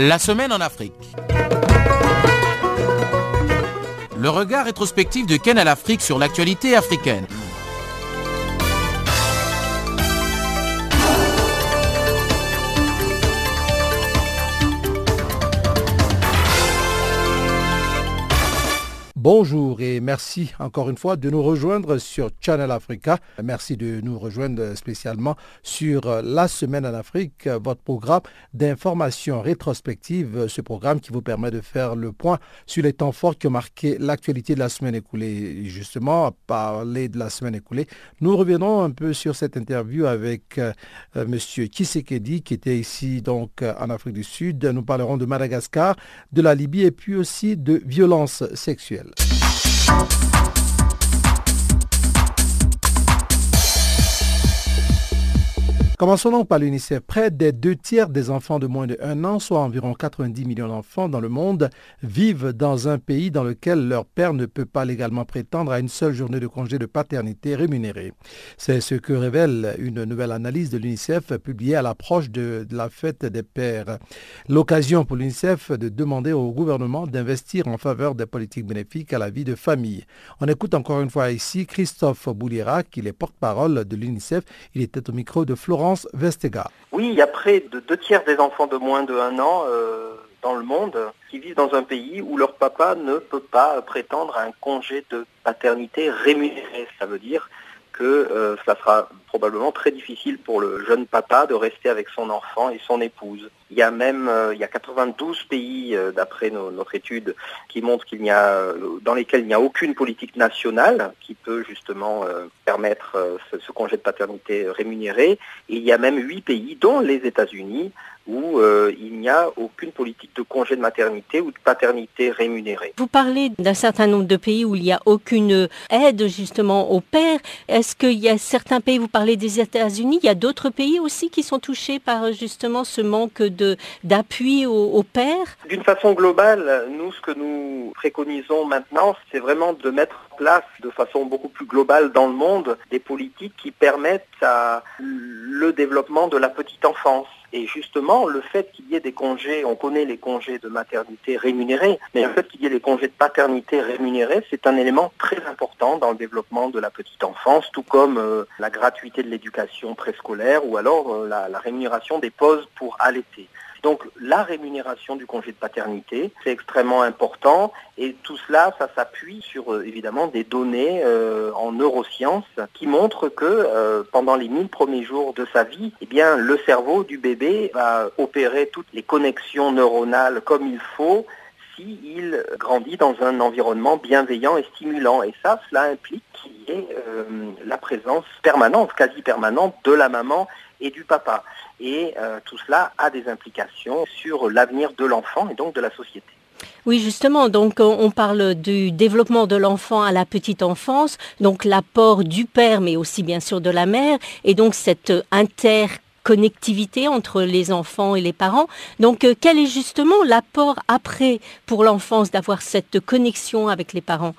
La semaine en Afrique. Le regard rétrospectif de Ken à l'Afrique sur l'actualité africaine. Bonjour et merci encore une fois de nous rejoindre sur Channel Africa. Merci de nous rejoindre spécialement sur La Semaine en Afrique, votre programme d'information rétrospective, ce programme qui vous permet de faire le point sur les temps forts qui ont marqué l'actualité de la semaine écoulée. justement, à parler de la semaine écoulée, nous reviendrons un peu sur cette interview avec euh, M. Tshisekedi qui était ici donc en Afrique du Sud. Nous parlerons de Madagascar, de la Libye et puis aussi de violences sexuelles. Thank you. Commençons donc par l'UNICEF. Près des deux tiers des enfants de moins de 1 an, soit environ 90 millions d'enfants dans le monde, vivent dans un pays dans lequel leur père ne peut pas légalement prétendre à une seule journée de congé de paternité rémunérée. C'est ce que révèle une nouvelle analyse de l'UNICEF publiée à l'approche de, de, la fête des pères. L'occasion pour l'UNICEF de demander au gouvernement d'investir en faveur des politiques bénéfiques à la vie de famille. On écoute encore une fois ici Christophe Bouliera, qui est porte-parole de l'UNICEF. Il était au micro de Florence oui, il y a près de deux tiers des enfants de moins de 1 an euh, dans le monde qui vivent dans un pays où leur papa ne peut pas prétendre à un congé de paternité rémunéré. Ça veut dire que euh, cela sera probablement très difficile pour le jeune papa de rester avec son enfant et son épouse. Il y a même euh, il y a 92 pays euh, d'après notre étude qui montrent qu'il n'y a dans lesquels il n'y a aucune politique nationale qui peut justement permettre ce, congé de paternité rémunéré. Et il y a même huit pays, dont les États-Unis, où euh, il n'y a aucune politique de congé de maternité ou de paternité rémunérée. Vous parlez d'un certain nombre de pays où il n'y a aucune aide justement au père. Est-ce qu'il y a certains pays, vous parlez des États-Unis, il y a d'autres pays aussi qui sont touchés par justement ce manque d'appui au, au père? D'une façon globale, nous, ce que nous préconisons maintenant, c'est vraiment de mettre en place de façon beaucoup plus globale dans le monde des politiques qui permettent le développement de la petite enfance et justement, le fait qu'il y ait des congés, on connaît les congés de maternité rémunérés, mais le fait qu'il y ait des congés de paternité rémunérés, c'est un élément très important dans le développement de la petite enfance, tout comme euh, la gratuité de l'éducation préscolaire ou alors euh, la, la rémunération des pauses pour allaiter. Donc la rémunération du congé de paternité, c'est extrêmement important et tout cela, ça s'appuie sur euh, évidemment des données euh, en neurosciences qui montrent que euh, pendant les 1000 premiers jours de sa vie, eh bien, le cerveau du bébé va opérer toutes les connexions neuronales comme il faut s'il grandit dans un environnement bienveillant et stimulant. Et ça, cela implique qu'il y ait la présence permanente, quasi permanente de la maman et du papa. Et euh, tout cela a des implications sur l'avenir de l'enfant et donc de la société. Oui, justement, donc on parle du développement de l'enfant à la petite enfance, donc l'apport du père, mais aussi bien sûr de la mère, et donc cette interconnectivité entre les enfants et les parents. Donc, euh, quel est justement l'apport après pour l'enfance d'avoir cette connexion avec les parents?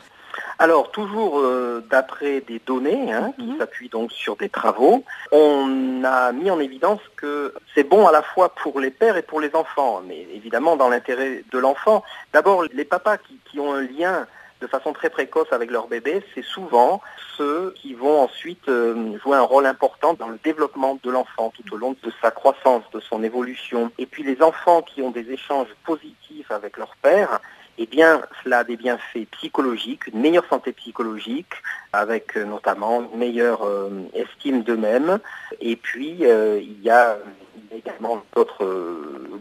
Alors, toujours euh, d'après des données hein, qui mhm. s'appuient donc sur des travaux, on a mis en évidence que c'est bon à la fois pour les pères et pour les enfants, mais évidemment dans l'intérêt de l'enfant. D'abord, les papas qui, qui, ont un lien de façon très précoce avec leur bébé, c'est souvent ceux qui vont ensuite euh, jouer un rôle important dans le développement de l'enfant tout au long de sa croissance, de son évolution. Et puis les enfants qui ont des échanges positifs avec leur père, eh bien, cela a des bienfaits psychologiques, une meilleure santé psychologique, avec euh, notamment une meilleure euh, estime d'eux-mêmes. Et puis, euh, il y a également d'autres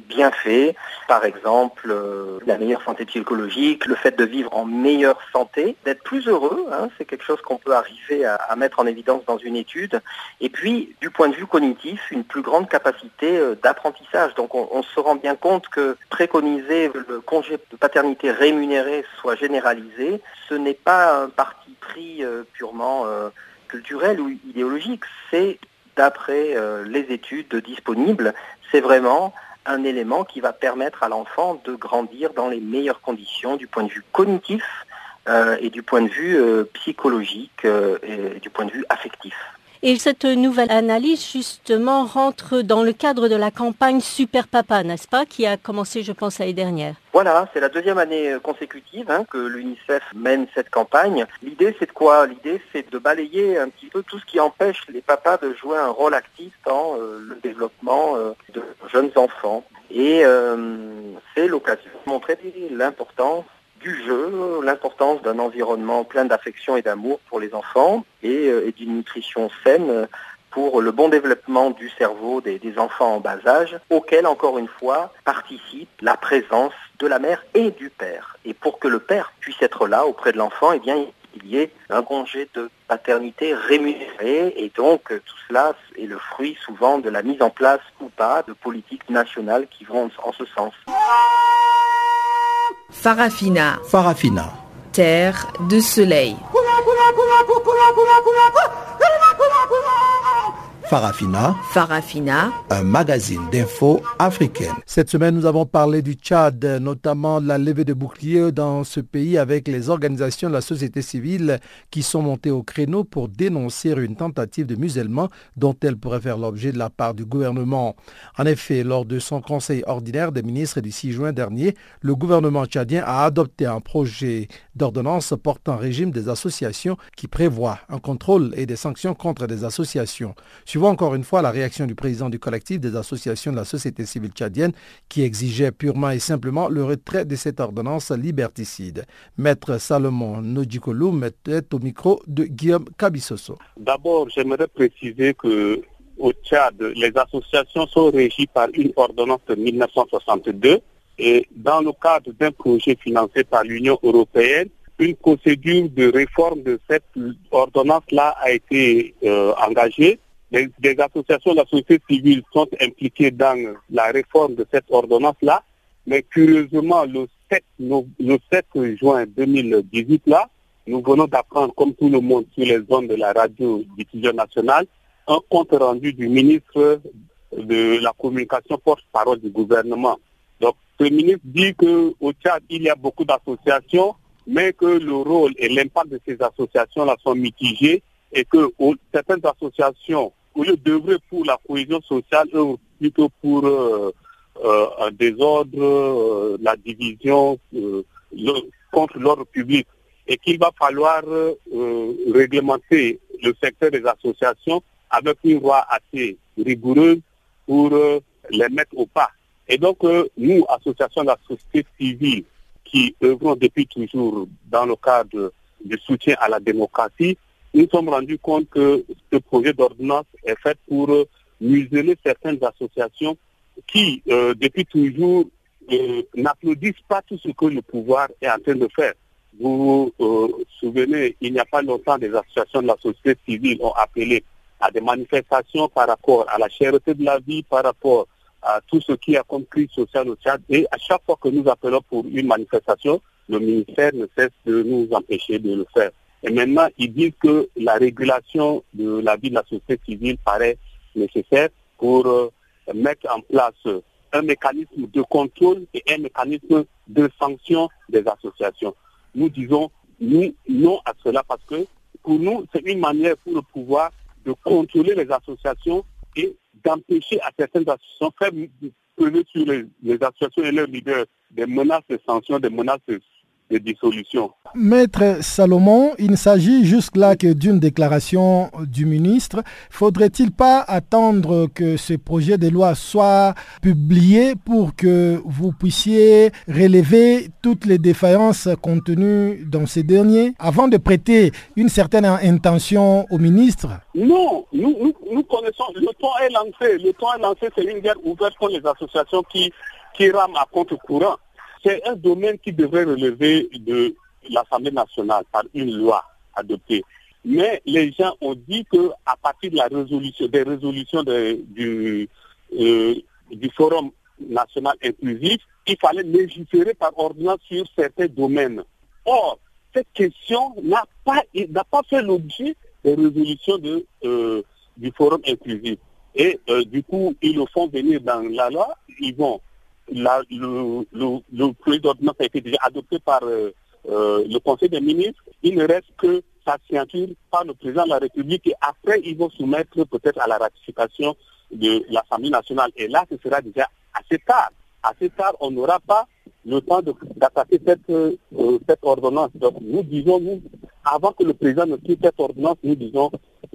bienfaits, par exemple la meilleure santé psychologique, le fait de vivre en meilleure santé, d'être plus heureux, hein, c'est quelque chose qu'on peut arriver à, à, mettre en évidence dans une étude, et puis du point de vue cognitif, une plus grande capacité d'apprentissage. Donc on, on, se rend bien compte que préconiser le congé de paternité rémunéré soit généralisé, ce n'est pas un parti pris purement culturel ou idéologique, c'est d'après euh, les études disponibles, c'est vraiment un élément qui va permettre à l'enfant de grandir dans les meilleures conditions du point de vue cognitif euh, et du point de vue euh, psychologique et du point de vue affectif. Et cette nouvelle analyse, justement, rentre dans le cadre de la campagne Super Papa, n'est-ce pas, qui a commencé, je pense, l'année dernière. Voilà, c'est la deuxième année euh, consécutive hein, que l'UNICEF mène cette campagne. L'idée, c'est de quoi? L'idée, c'est de balayer un petit peu tout ce qui empêche les papas de jouer un rôle actif dans euh, le développement euh, de jeunes enfants. Et c'est l'occasion de montrer l'importance du jeu, l'importance d'un environnement plein d'affection et d'amour pour les enfants et, et d'une nutrition saine pour le bon développement du cerveau des, enfants en bas âge, auquel, encore une fois, participe la présence de la mère et du père. Et pour que le père puisse être là auprès de l'enfant, eh bien, il y ait un congé de paternité rémunéré et donc tout cela est le fruit souvent de la mise en place ou pas de politiques nationales qui vont en ce sens. Farafina. Farafina. Terre de soleil. Farafina. Farafina. Un magazine d'infos africaine. Cette semaine, nous avons parlé du Tchad, notamment de la levée de boucliers dans ce pays avec les organisations de la société civile qui sont montées au créneau pour dénoncer une tentative de musellement dont elle pourrait faire l'objet de la part du gouvernement. En effet, lors de son conseil ordinaire des ministres du 6 juin dernier, le gouvernement tchadien a adopté un projet d'ordonnance portant régime des associations qui prévoit un contrôle et des sanctions contre des associations. Suivons encore une fois la réaction du président du collectif des associations de la société civile tchadienne qui exigeait purement et simplement le retrait de cette ordonnance liberticide. Maître Salomon Nodjikolou mettait au micro de Guillaume Kabisoso. D'abord, j'aimerais préciser que au Tchad, les associations sont régies par une ordonnance de 1962 et dans le cadre d'un projet financé par l'Union européenne, une procédure de réforme de cette ordonnance-là a été euh, engagée. Des, associations de la société civile sont impliquées dans la réforme de cette ordonnance-là, mais curieusement, le 7, le 7 juin 2018, là, nous venons d'apprendre, comme tout le monde, sur les zones de la radio diffusion nationale, un compte rendu du ministre de la communication porte-parole du gouvernement. Donc, le ministre dit qu'au Tchad, il y a beaucoup d'associations, mais que le rôle et l'impact de ces associations-là sont mitigés et que certaines associations, au lieu d'œuvrer pour la cohésion sociale, plutôt pour euh, euh, un désordre, euh, la division contre l'ordre public et qu'il va falloir réglementer le secteur des associations avec une loi assez rigoureuse pour les mettre au pas. Et donc, nous, associations de la société civile, qui œuvrons depuis toujours dans le cadre du soutien à la démocratie, nous sommes rendus compte que ce projet d'ordonnance est fait pour museler certaines associations qui, euh, depuis toujours, euh, n'applaudissent pas tout ce que le pouvoir est en train de faire. Vous vous souvenez, il n'y a pas longtemps, des associations de la société civile ont appelé à des manifestations par rapport à la cherté de la vie, par rapport à tout ce qui a comme crise sociale au Tchad. Et à chaque fois que nous appelons pour une manifestation, le ministère ne cesse de nous empêcher de le faire. Et maintenant, ils disent que la régulation de la vie de la société civile paraît nécessaire pour euh, mettre en place un mécanisme de contrôle et un mécanisme de sanction des associations. Nous disons non à cela parce que pour nous, c'est une manière pour le pouvoir de contrôler les associations et d'empêcher à certaines associations faire peser sur les, les, associations et leurs leaders des menaces de sanctions, des menaces de de dissolution. Maître Salomon, il ne s'agit jusque-là que d'une déclaration du ministre. Faudrait-il pas attendre que ce projet de loi soit publié pour que vous puissiez relever toutes les défaillances contenues dans ces derniers avant de prêter une certaine intention au ministre? Non, nous, nous, connaissons, le temps est lancé. Le temps est lancé, c'est une guerre ouverte pour les associations qui, qui rament à compte courant. C'est un domaine qui devrait relever de l'Assemblée nationale par une loi adoptée. Mais les gens ont dit qu'à partir de la résolution, des résolutions du, euh, du Forum national inclusif, il fallait légiférer par ordonnance sur certains domaines. Or, cette question n'a pas, fait l'objet des résolutions euh, du Forum inclusif. Et euh, du coup, ils le font venir dans la loi, ils vont le, le, projet d'ordonnance a été déjà adopté par euh, euh, le Conseil des ministres. Il ne reste que sa signature par le président de la République et après ils vont soumettre peut-être à la ratification de l'Assemblée nationale. Et là, ce sera déjà assez tard. Assez tard, on n'aura pas le temps d'attaquer cette, euh, cette ordonnance. Donc nous disons, nous, avant que le président ne quitte cette ordonnance, nous disons,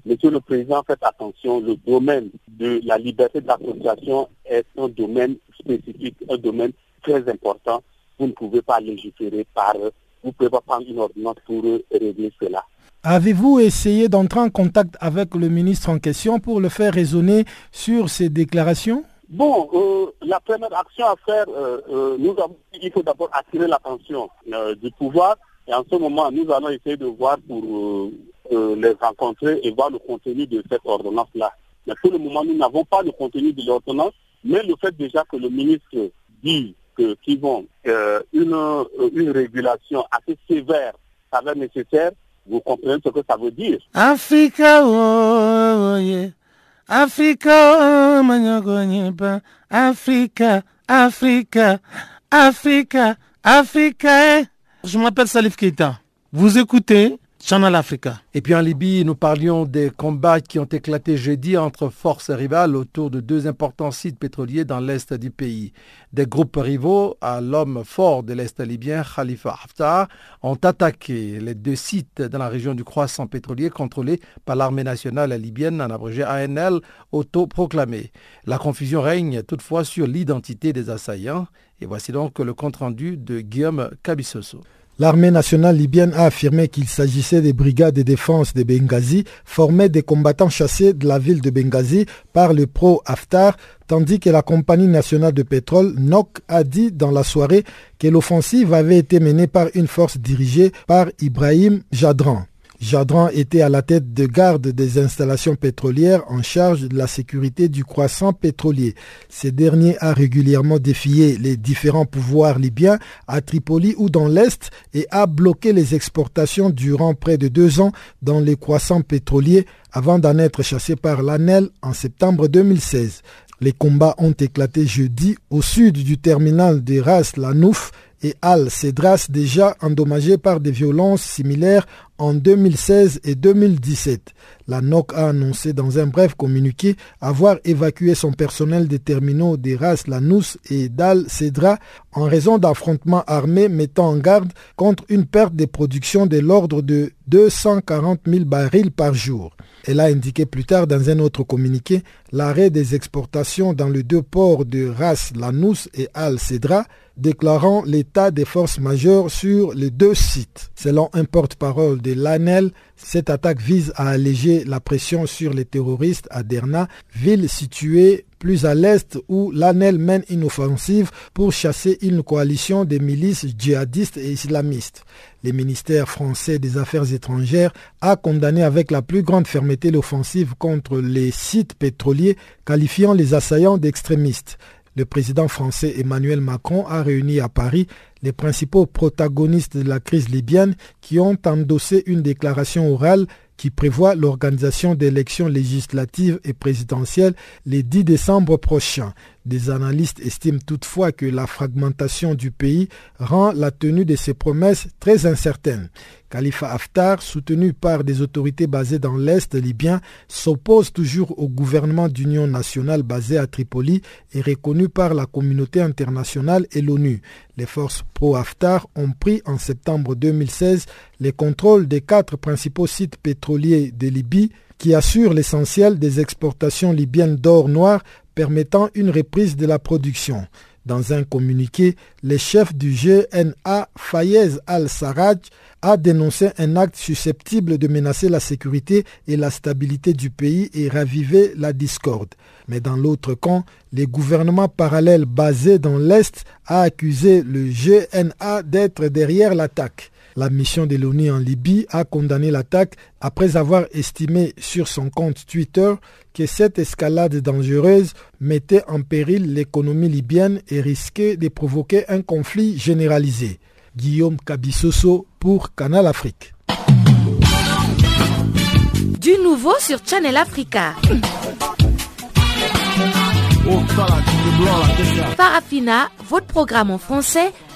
Monsieur le Président, faites attention, le domaine de la liberté d'association est un domaine spécifique, un domaine très important. Vous ne pouvez pas légiférer par, vous ne pouvez pas prendre une ordonnance pour régler cela. Avez-vous essayé d'entrer en contact avec le ministre en question pour le faire raisonner sur ces déclarations? Bon, euh, la première action à faire, euh, euh, nous avons, il faut d'abord attirer l'attention du pouvoir et en ce moment, nous allons essayer de voir pour les rencontrer et voir le contenu de cette ordonnance-là. Mais pour le moment, nous n'avons pas le contenu de l'ordonnance, mais le fait déjà que le ministre dit qu'ils vont une, une régulation assez sévère, ça va être nécessaire, vous comprenez ce que ça veut dire Africa, oh, oh yeah. Africa, oh, Africa, Africa, Africa, Africa. Eh. Je m'appelle Salif Keita. Vous écoutez Channel Africa. Et puis en Libye, nous parlions des combats qui ont éclaté jeudi entre forces rivales autour de deux importants sites pétroliers dans l'est du pays. Des groupes rivaux à l'homme fort de l'est libyen, Khalifa Haftar, ont attaqué les deux sites dans la région du croissant pétrolier contrôlés par l'armée nationale libyenne, en abrégé ANL, autoproclamé. La confusion règne toutefois sur l'identité des assaillants. Et voici donc le compte-rendu de Guillaume Cabissoso. L'armée nationale libyenne a affirmé qu'il s'agissait des brigades de défense de Benghazi, formées des combattants chassés de la ville de Benghazi par le pro-Haftar, tandis que la compagnie nationale de pétrole, NOC, a dit dans la soirée que l'offensive avait été menée par une force dirigée par Ibrahim Jadran. Jadran était à la tête de garde des installations pétrolières en charge de la sécurité du croissant pétrolier. Ce dernier a régulièrement défié les différents pouvoirs libyens à Tripoli ou dans l'Est et a bloqué les exportations durant près de deux ans dans les croissants pétroliers avant d'en être chassé par l'ANEL en septembre 2016. Les combats ont éclaté jeudi au sud du terminal de Ras Lanouf et Al-Cedras déjà endommagé par des violences similaires en 2016 et 2017. La NOC a annoncé dans un bref communiqué avoir évacué son personnel des terminaux d'Eras Lanous et d'Al-Cedra en raison d'affrontements armés mettant en garde contre une perte de production de l'ordre de 240 000 barils par jour. Elle a indiqué plus tard dans un autre communiqué l'arrêt des exportations dans les deux ports de Ras Lanous et Al-Cedra déclarant l'état des forces majeures sur les deux sites. Selon un porte-parole de l'ANEL, cette attaque vise à alléger la pression sur les terroristes à Derna, ville située plus à l'est où l'ANEL mène une offensive pour chasser une coalition de milices djihadistes et islamistes. Le ministère français des Affaires étrangères a condamné avec la plus grande fermeté l'offensive contre les sites pétroliers, qualifiant les assaillants d'extrémistes le président français Emmanuel Macron a réuni à Paris les principaux protagonistes de la crise libyenne qui ont endossé une déclaration orale qui prévoit l'organisation d'élections législatives et présidentielles les 10 décembre prochains. Des analystes estiment toutefois que la fragmentation du pays rend la tenue de ces promesses très incertaine. Khalifa Haftar, soutenu par des autorités basées dans l'Est libyen, s'oppose toujours au gouvernement d'union nationale basé à Tripoli et reconnu par la communauté internationale et l'ONU. Les forces pro-Haftar ont pris en septembre 2016 les contrôles des quatre principaux sites pétroliers de Libye qui assurent l'essentiel des exportations libyennes d'or noir permettant une reprise de la production. Dans un communiqué, le chef du GNA, Fayez al-Sarraj, a dénoncé un acte susceptible de menacer la sécurité et la stabilité du pays et raviver la discorde. Mais dans l'autre camp, les gouvernements parallèles basés dans l'Est a accusé le GNA d'être derrière l'attaque. La mission de l'ONU en Libye a condamné l'attaque après avoir estimé sur son compte Twitter que cette escalade dangereuse mettait en péril l'économie libyenne et risquait de provoquer un conflit généralisé. Guillaume Kabissoso pour Canal Afrique. Du nouveau sur Channel Africa. Farafina, votre programme en français,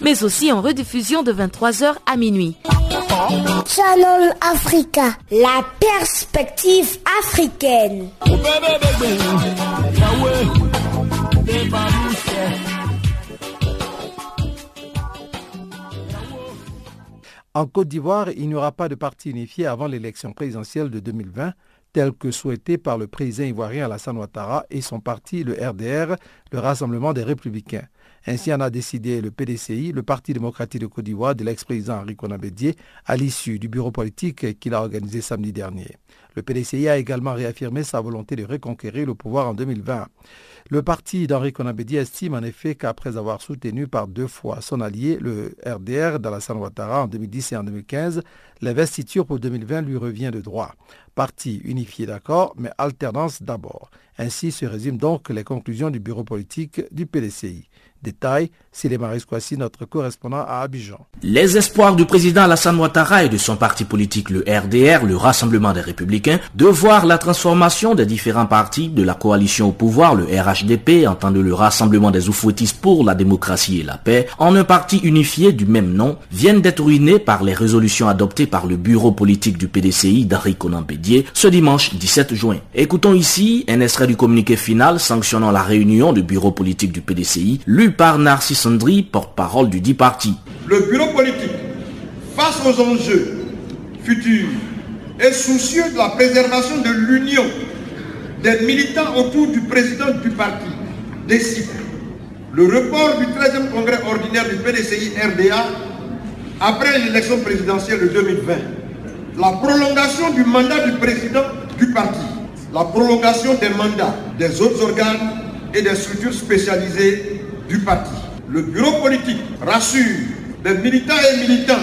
mais aussi en rediffusion de 23h à minuit. Channel Africa, la perspective africaine. En Côte d'Ivoire, il n'y aura pas de parti unifié avant l'élection présidentielle de 2020, telle que souhaitée par le président ivoirien Alassane Ouattara et son parti, le RDR, le Rassemblement des Républicains. Ainsi en a décidé le PDCI, le Parti démocratique de Côte d'Ivoire de l'ex-président Henri Konabédié, à l'issue du bureau politique qu'il a organisé samedi dernier. Le PDCI a également réaffirmé sa volonté de reconquérir le pouvoir en 2020. Le parti d'Henri Konabedi estime en effet qu'après avoir soutenu par deux fois son allié, le RDR, d'Alassane Ouattara en 2010 et en 2015, l'investiture pour 2020 lui revient de droit. Parti unifié d'accord, mais alternance d'abord. Ainsi se résument donc les conclusions du bureau politique du PDCI. Détail, c'est Maris Kwasi, notre correspondant à Abidjan. Les espoirs du président Alassane Ouattara et de son parti politique, le RDR, le Rassemblement des Républicains, de voir la transformation des différents partis de la coalition au pouvoir, le RHDP, entendant le Rassemblement des Oufouettistes pour la démocratie et la paix, en un parti unifié du même nom, viennent d'être ruinés par les résolutions adoptées par le bureau politique du PDCI d'Harry Conan ce dimanche 17 juin. Écoutons ici un extrait du communiqué final sanctionnant la réunion du bureau politique du PDCI, lu par Narcisse Andri, porte-parole du dit parti. Le bureau politique, face aux enjeux futurs, est soucieux de la préservation de l'union des militants autour du président du parti, décide le report du 13e congrès ordinaire du PDCI RDA après l'élection présidentielle de 2020, la prolongation du mandat du président du parti, la prolongation des mandats des autres organes et des structures spécialisées du parti. Le bureau politique rassure les militants et militantes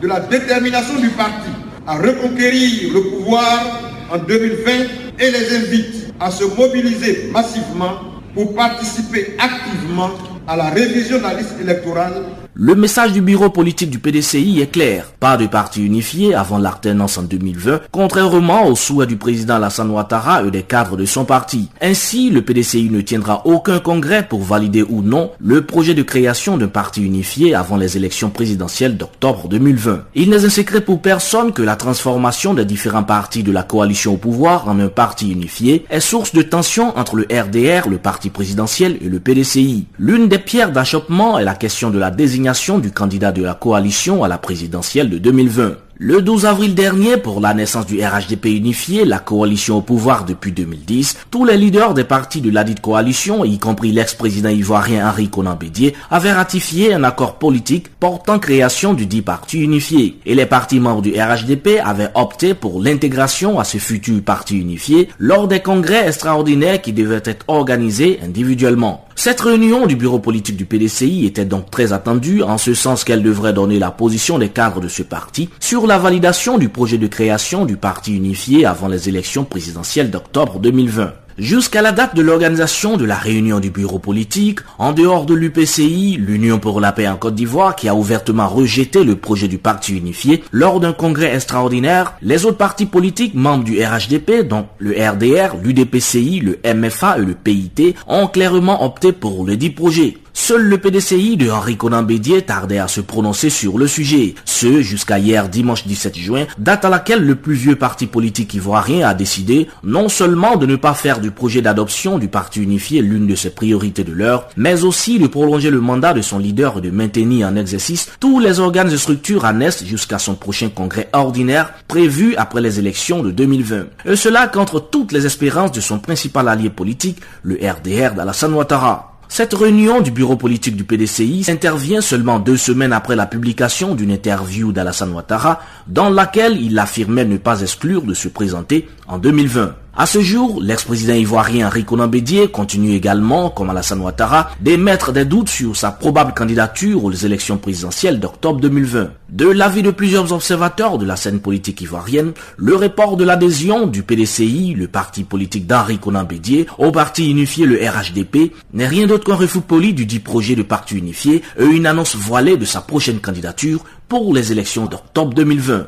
de la détermination du parti à reconquérir le pouvoir en 2020 et les invite à se mobiliser massivement pour participer activement à la révision de la liste électorale le message du bureau politique du PDCI est clair. Pas de parti unifié avant l'alternance en 2020, contrairement au souhait du président Alassane Ouattara et des cadres de son parti. Ainsi, le PDCI ne tiendra aucun congrès pour valider ou non le projet de création d'un parti unifié avant les élections présidentielles d'octobre 2020. Il n'est un secret pour personne que la transformation des différents partis de la coalition au pouvoir en un parti unifié est source de tension entre le RDR, le parti présidentiel et le PDCI. L'une des pierres d'achoppement est la question de la désignation du candidat de la coalition à la présidentielle de 2020. Le 12 avril dernier, pour la naissance du RHDP unifié, la coalition au pouvoir depuis 2010, tous les leaders des partis de la dite coalition, y compris l'ex-président ivoirien Henri Conan Bédier, avaient ratifié un accord politique portant création du dit parti unifié. Et les partis membres du RHDP avaient opté pour l'intégration à ce futur parti unifié lors des congrès extraordinaires qui devaient être organisés individuellement. Cette réunion du bureau politique du PDCI était donc très attendue en ce sens qu'elle devrait donner la position des cadres de ce parti sur la validation du projet de création du parti unifié avant les élections présidentielles d'octobre 2020. Jusqu'à la date de l'organisation de la réunion du bureau politique, en dehors de l'UPCI, l'Union pour la paix en Côte d'Ivoire, qui a ouvertement rejeté le projet du parti unifié lors d'un congrès extraordinaire, les autres partis politiques membres du RHDP, dont le RDR, l'UDPCI, le MFA et le PIT, ont clairement opté pour le dit projet. Seul le PDCI de Henri Conan Bédier tardait à se prononcer sur le sujet. Ce, jusqu'à hier dimanche 17 juin, date à laquelle le plus vieux parti politique ivoirien a décidé non seulement de ne pas faire du projet d'adoption du parti unifié l'une de ses priorités de l'heure, mais aussi de prolonger le mandat de son leader et de maintenir en exercice tous les organes et structures annesses jusqu'à son prochain congrès ordinaire prévu après les élections de 2020. Et cela contre toutes les espérances de son principal allié politique, le RDR d'Alassane Ouattara. Cette réunion du bureau politique du PDCI intervient seulement deux semaines après la publication d'une interview d'Alassane Ouattara dans laquelle il affirmait ne pas exclure de se présenter en 2020. À ce jour, l'ex-président ivoirien Rico Bédier continue également, comme Alassane Ouattara, d'émettre des doutes sur sa probable candidature aux élections présidentielles d'octobre 2020. De l'avis de plusieurs observateurs de la scène politique ivoirienne, le report de l'adhésion du PDCI, le parti politique d'Henri Conan Bédier, au parti unifié le RHDP, n'est rien d'autre qu'un refus poli du dit projet de parti unifié et une annonce voilée de sa prochaine candidature pour les élections d'octobre 2020.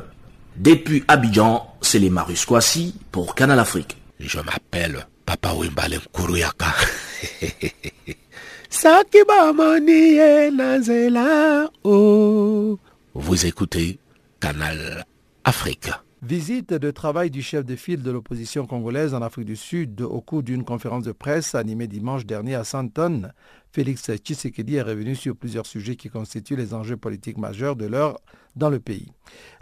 Depuis Abidjan, c'est les Marus pour Canal Afrique. Je m'appelle Papa Wimbalen Kuruyaka. Oh. Vous écoutez Canal Afrique. Visite de travail du chef de file de l'opposition congolaise en Afrique du Sud au cours d'une conférence de presse animée dimanche dernier à Santon. Félix Tshisekedi est revenu sur plusieurs sujets qui constituent les enjeux politiques majeurs de l'heure dans le pays.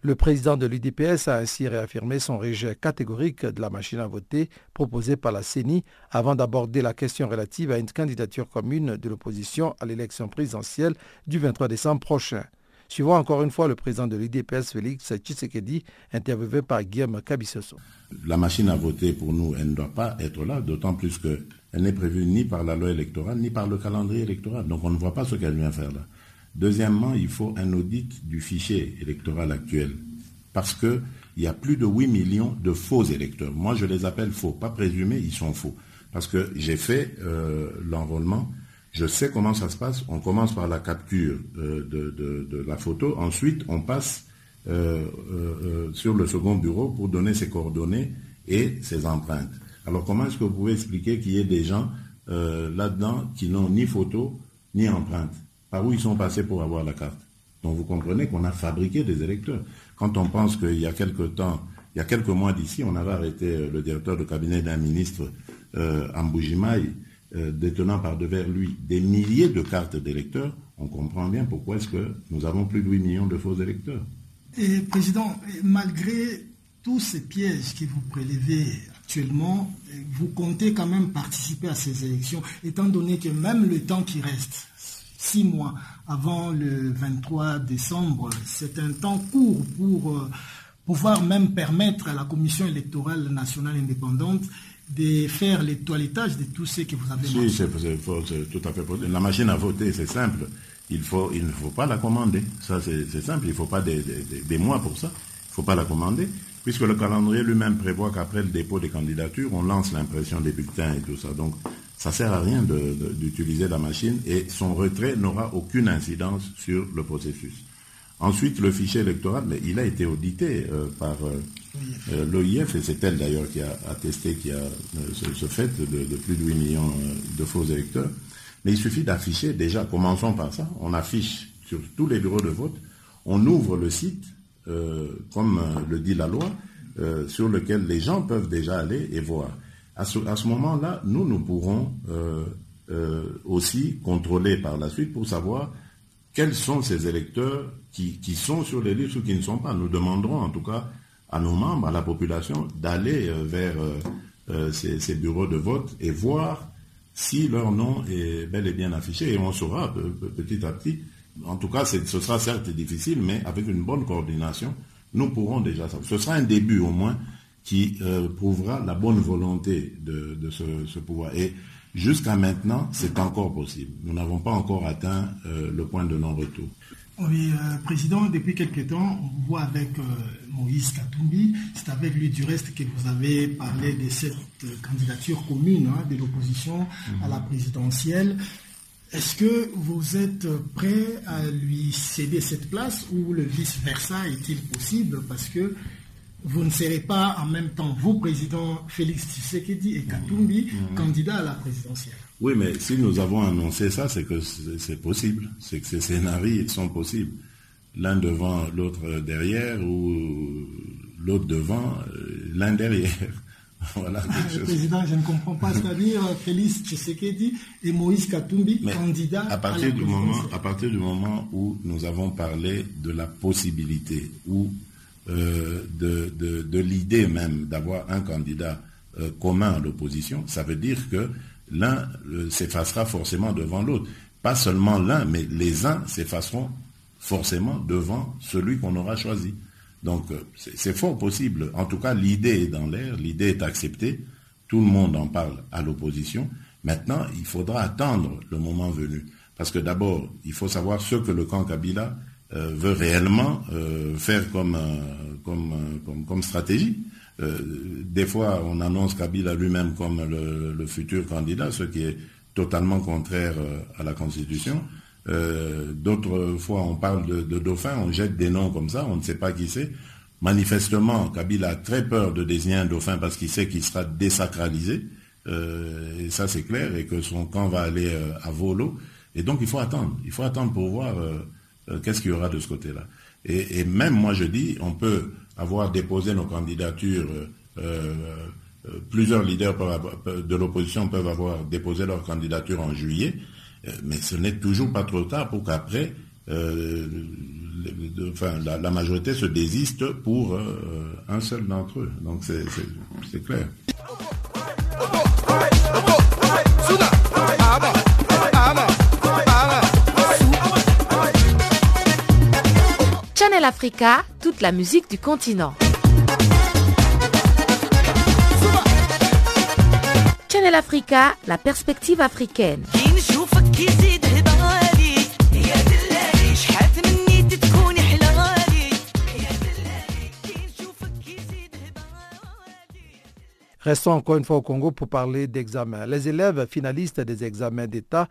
Le président de l'UDPS a ainsi réaffirmé son rejet catégorique de la machine à voter proposée par la CENI avant d'aborder la question relative à une candidature commune de l'opposition à l'élection présidentielle du 23 décembre prochain. Suivons encore une fois le président de l'UDPS, Félix Tshisekedi, interviewé par Guillaume Cabissoso. La machine à voter, pour nous, elle ne doit pas être là, d'autant plus qu'elle n'est prévue ni par la loi électorale, ni par le calendrier électoral. Donc on ne voit pas ce qu'elle vient faire là. Deuxièmement, il faut un audit du fichier électoral actuel, parce qu'il y a plus de 8 millions de faux électeurs. Moi, je les appelle faux, pas présumés, ils sont faux. Parce que j'ai fait euh, l'enrôlement je sais comment ça se passe. On commence par la capture euh, de, la photo. Ensuite, on passe euh, euh, sur le second bureau pour donner ses coordonnées et ses empreintes. Alors, comment est-ce que vous pouvez expliquer qu'il y ait des gens là-dedans qui n'ont ni photo ni empreinte Par où ils sont passés pour avoir la carte? Donc, vous comprenez qu'on a fabriqué des électeurs. Quand on pense qu'il y a quelques temps, il y a quelques mois d'ici, on avait arrêté le directeur de cabinet d'un ministre, euh, euh, détenant par devers lui des milliers de cartes d'électeurs, on comprend bien pourquoi est-ce que nous avons plus de 8 millions de faux électeurs. Et, Président, malgré tous ces pièges que vous prélevez actuellement, vous comptez quand même participer à ces élections, étant donné que même le temps qui reste, six mois avant le 23 décembre, c'est un temps court pour euh, pouvoir même permettre à la Commission électorale nationale indépendante de faire le toilettage de tout ce que vous avez Si, c'est tout à fait possible. La machine à voter, c'est simple. Il, faut, il ne faut pas la commander. Ça, c'est simple. Il ne faut pas des, mois pour ça. Il ne faut pas la commander. Puisque le calendrier lui-même prévoit qu'après le dépôt des candidatures, on lance l'impression des bulletins et tout ça. Donc, ça ne sert à rien d'utiliser la machine et son retrait n'aura aucune incidence sur le processus. Ensuite, le fichier électoral, il a été audité euh, par euh, euh, l'OIF, et c'est elle d'ailleurs qui a attesté qu'il y a ce, fait de, plus de 8 millions de faux électeurs. Mais il suffit d'afficher, déjà, commençons par ça, on affiche sur tous les bureaux de vote, on ouvre le site, comme le dit la loi, sur lequel les gens peuvent déjà aller et voir. À ce moment-là, nous, nous pourrons aussi contrôler par la suite pour savoir quels sont ces électeurs qui, sont sur les listes ou qui ne sont pas. Nous demanderons en tout cas à nos membres, à la population, d'aller euh, vers euh, euh, ces, bureaux de vote et voir si leur nom est bel et bien affiché. Et on saura petit à petit. En tout cas, ce sera certes difficile, mais avec une bonne coordination, nous pourrons déjà savoir. Ce sera un début au moins qui prouvera la bonne volonté de, ce, pouvoir. Jusqu'à maintenant, c'est encore possible. Nous n'avons pas encore atteint euh, le point de non-retour. Oui, euh, Président, depuis quelques temps, on voit avec euh, Moïse Katumbi, c'est avec lui du reste que vous avez parlé de cette candidature commune hein, de l'opposition à la présidentielle. Est-ce que vous êtes prêt à lui céder cette place ou le vice-versa est-il possible? Parce que vous ne serez pas en même temps, vous, président Félix Tshisekedi et Katumbi, mmh. candidat à la présidentielle. Oui, mais si nous avons annoncé ça, c'est que c'est possible. C'est que ces scénarios sont possibles. L'un devant, l'autre derrière, ou l'autre devant, euh, l'un derrière. voilà, ah, président, je ne comprends pas. C'est-à-dire Félix Tshisekedi et Moïse Katumbi, candidats à partir du moment, À partir du moment où nous avons parlé de la possibilité, où euh, de, l'idée même d'avoir un candidat euh, commun à l'opposition, ça veut dire que l'un euh, s'effacera forcément devant l'autre. Pas seulement l'un, mais les uns s'effaceront forcément devant celui qu'on aura choisi. Donc c'est fort possible. En tout cas, l'idée est dans l'air, l'idée est acceptée. Tout le monde en parle à l'opposition. Maintenant, il faudra attendre le moment venu. Parce que d'abord, il faut savoir ce que le camp Kabila veut réellement euh, faire comme, comme, comme, stratégie. Euh, des fois, on annonce Kabila lui-même comme le, futur candidat, ce qui est totalement contraire à la Constitution. D'autres fois, on parle de, de dauphin, on jette des noms comme ça, on ne sait pas qui c'est. Manifestement, Kabila a très peur de désigner un dauphin parce qu'il sait qu'il sera désacralisé. et ça, c'est clair, et que son camp va aller à volo. Et donc, il faut attendre. Il faut attendre pour voir euh, qu'est-ce qu'il y aura de ce côté-là? Et, même moi je dis, on peut avoir déposé nos candidatures, euh, euh, plusieurs leaders de l'opposition peuvent avoir déposé leur candidature en juillet, mais ce n'est toujours pas trop tard pour qu'après, la, majorité se désiste pour un seul d'entre eux. Donc c'est clair. Africa, toute la musique du continent. Channel Africa, la perspective africaine. Restons encore une fois au Congo pour parler d'examens. Les élèves finalistes des examens d'État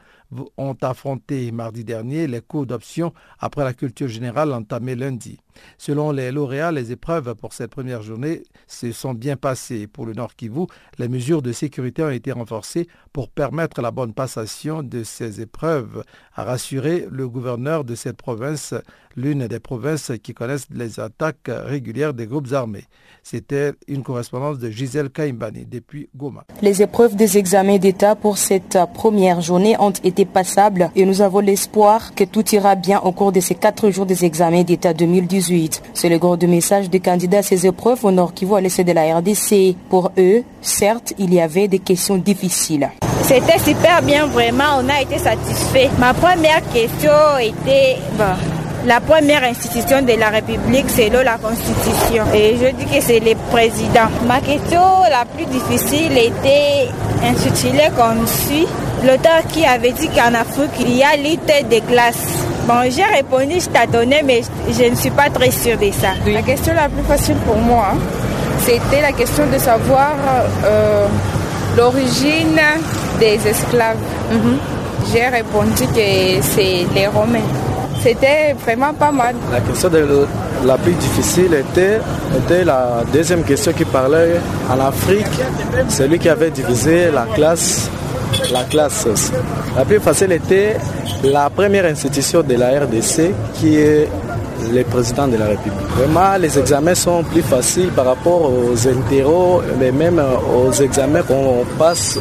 ont affronté mardi dernier les cours d'option après la culture générale entamée lundi. Selon les lauréats, les épreuves pour cette première journée se sont bien passées. Pour le Nord Kivu, les mesures de sécurité ont été renforcées pour permettre la bonne passation de ces épreuves, a rassuré le gouverneur de cette province, l'une des provinces qui connaissent les attaques régulières des groupes armés. C'était une correspondance de Gisèle Kaimbani depuis Goma. Les épreuves des examens d'État pour cette première journée ont été passables et nous avons l'espoir que tout ira bien au cours de ces quatre jours des examens d'État 2018. C'est le gros message des candidats à ces épreuves au Nord Kivu à l'essai de la RDC. Pour eux, certes, il y avait des questions difficiles. C'était super bien, vraiment, on a été satisfait. Ma première question était, la première institution de la République selon la Constitution. Et je dis que c'est le président. Ma question la plus difficile était intitulée comme suit. L'auteur qui avait dit qu'en Afrique, il y a l'unité de classe. Bon, j'ai répondu, je t'attendais, mais je ne suis pas très sûre de ça. La question la plus facile pour moi, c'était la question de savoir euh, l'origine des esclaves. Mhm. J'ai répondu que c'est les Romains. C'était vraiment pas mal. La question de la plus difficile était, était la deuxième question qui parlait en Afrique, celui qui avait divisé la classe. La classe. La plus facile était la première institution de la RDC qui est les présidents de la République. Vraiment, les examens sont plus faciles par rapport aux interros, mais même aux examens qu'on passe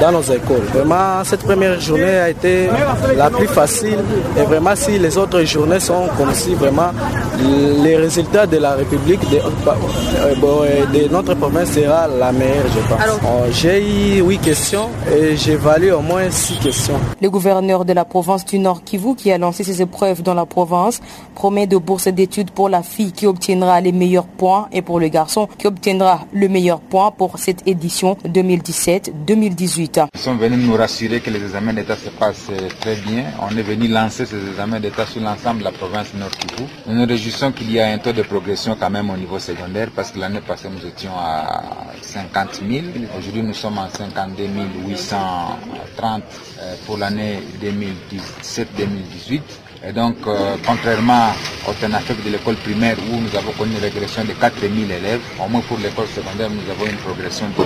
dans, nos écoles. Vraiment, cette première journée a été la plus facile. Et vraiment, si les autres journées sont comme si vraiment les résultats de la République de, de notre province sera la meilleure, je pense. Oh, j'ai eu huit questions et j'ai valu au moins six questions. Le gouverneur de la province du Nord Kivu, qui a lancé ses épreuves dans la province, promet de bourse d'études pour la fille qui obtiendra les meilleurs points et pour le garçon qui obtiendra le meilleur point pour cette édition 2017-2018. Nous sommes venus nous rassurer que les examens d'État se passent très bien. On est venu lancer ces examens d'État sur l'ensemble de la province Nord Kivu. Nous nous réjouissons qu'il y a un taux de progression quand même au niveau secondaire parce que l'année passée nous étions à 50 000. Aujourd'hui nous sommes à 52 830 euh, pour l'année 2017-2018. Et donc, euh, contrairement au TENAFEC de l'école primaire où nous avons connu une régression de 4000 élèves, au moins pour l'école secondaire, nous avons une progression de